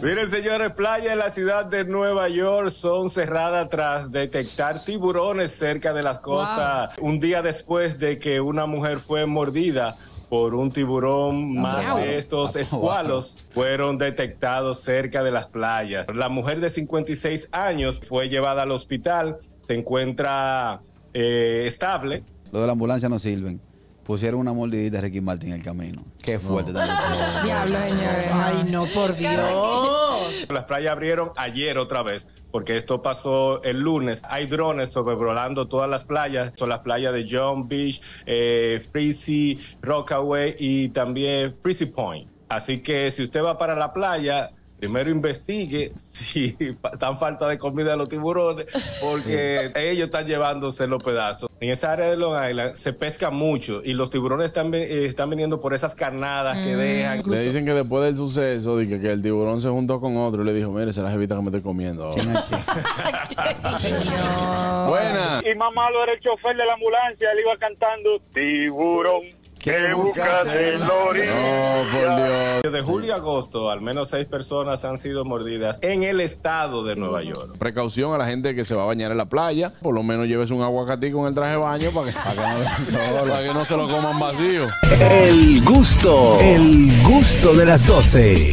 Miren, señores, playas en la ciudad de Nueva York son cerradas tras detectar tiburones cerca de las costas un día después de que una mujer fue mordida por un tiburón más de estos escualos fueron detectados cerca de las playas. La mujer de 56 años fue llevada al hospital, se encuentra eh, estable. Lo de la ambulancia no sirven. Pusieron una mordidita a Ricky Martin en el camino. Qué fuerte también. Diablo, señores. Ay, no, por Dios. Las playas abrieron ayer otra vez, porque esto pasó el lunes. Hay drones sobrevolando todas las playas. Son las playas de John Beach, eh, Freezy, Rockaway y también Freezy Point. Así que si usted va para la playa, primero investigue si están falta de comida de los tiburones, porque ellos están llevándose los pedazos. En esa área de Long Island se pesca mucho y los tiburones están, eh, están viniendo por esas carnadas que dejan. Le dicen que después del suceso, de que, que el tiburón se juntó con otro y le dijo, mire, la jevita que me estoy comiendo. ahora". China, china. Señor. Buena. Y más malo era el chofer de la ambulancia, él iba cantando Tiburón, que buscas en la orilla. Desde julio a agosto, al menos seis personas han sido mordidas en el estado de Nueva York. Precaución a la gente que se va a bañar en la playa. Por lo menos llévese un aguacatico en el traje de baño para que, para que, no, para que no se lo coman vacío. El gusto, el gusto de las 12.